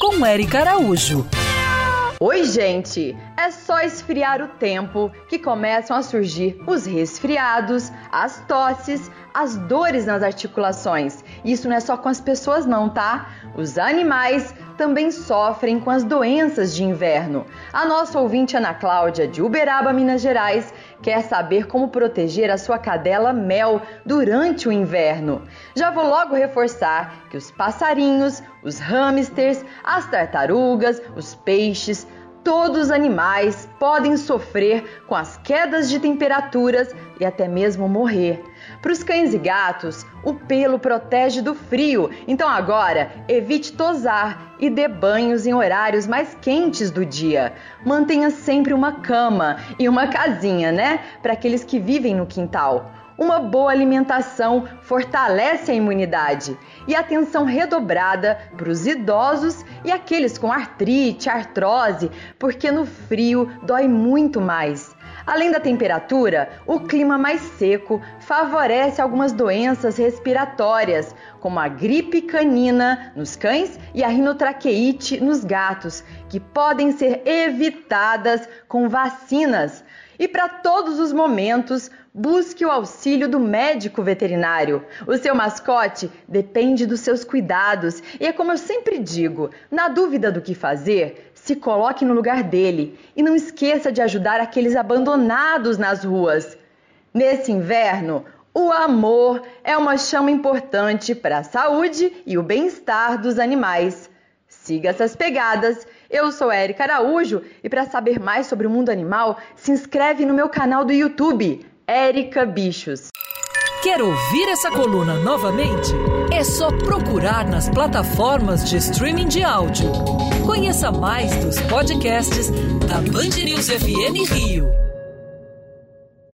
Com Eric Araújo. Oi, gente! É só esfriar o tempo que começam a surgir os resfriados, as tosses, as dores nas articulações. Isso não é só com as pessoas, não, tá? Os animais também sofrem com as doenças de inverno. A nossa ouvinte Ana Cláudia, de Uberaba, Minas Gerais, quer saber como proteger a sua cadela Mel durante o inverno. Já vou logo reforçar que os passarinhos, os hamsters, as tartarugas, os peixes, todos os animais podem sofrer com as quedas de temperaturas e até mesmo morrer. Para os cães e gatos, o pelo protege do frio, então agora evite tosar e dê banhos em horários mais quentes do dia. Mantenha sempre uma cama e uma casinha, né? Para aqueles que vivem no quintal. Uma boa alimentação fortalece a imunidade e atenção redobrada para os idosos e aqueles com artrite, artrose, porque no frio dói muito mais. Além da temperatura, o clima mais seco favorece algumas doenças respiratórias, como a gripe canina nos cães e a rinotraqueite nos gatos, que podem ser evitadas com vacinas. E para todos os momentos, busque o auxílio do médico veterinário. O seu mascote depende dos seus cuidados e é como eu sempre digo: na dúvida do que fazer, se coloque no lugar dele e não esqueça de ajudar aqueles abandonados nas ruas. Nesse inverno, o amor é uma chama importante para a saúde e o bem-estar dos animais. Siga essas pegadas. Eu sou Érica Araújo e para saber mais sobre o mundo animal, se inscreve no meu canal do YouTube, Érica Bichos. Quer ouvir essa coluna novamente? É só procurar nas plataformas de streaming de áudio. Conheça mais dos podcasts da Band News FM Rio.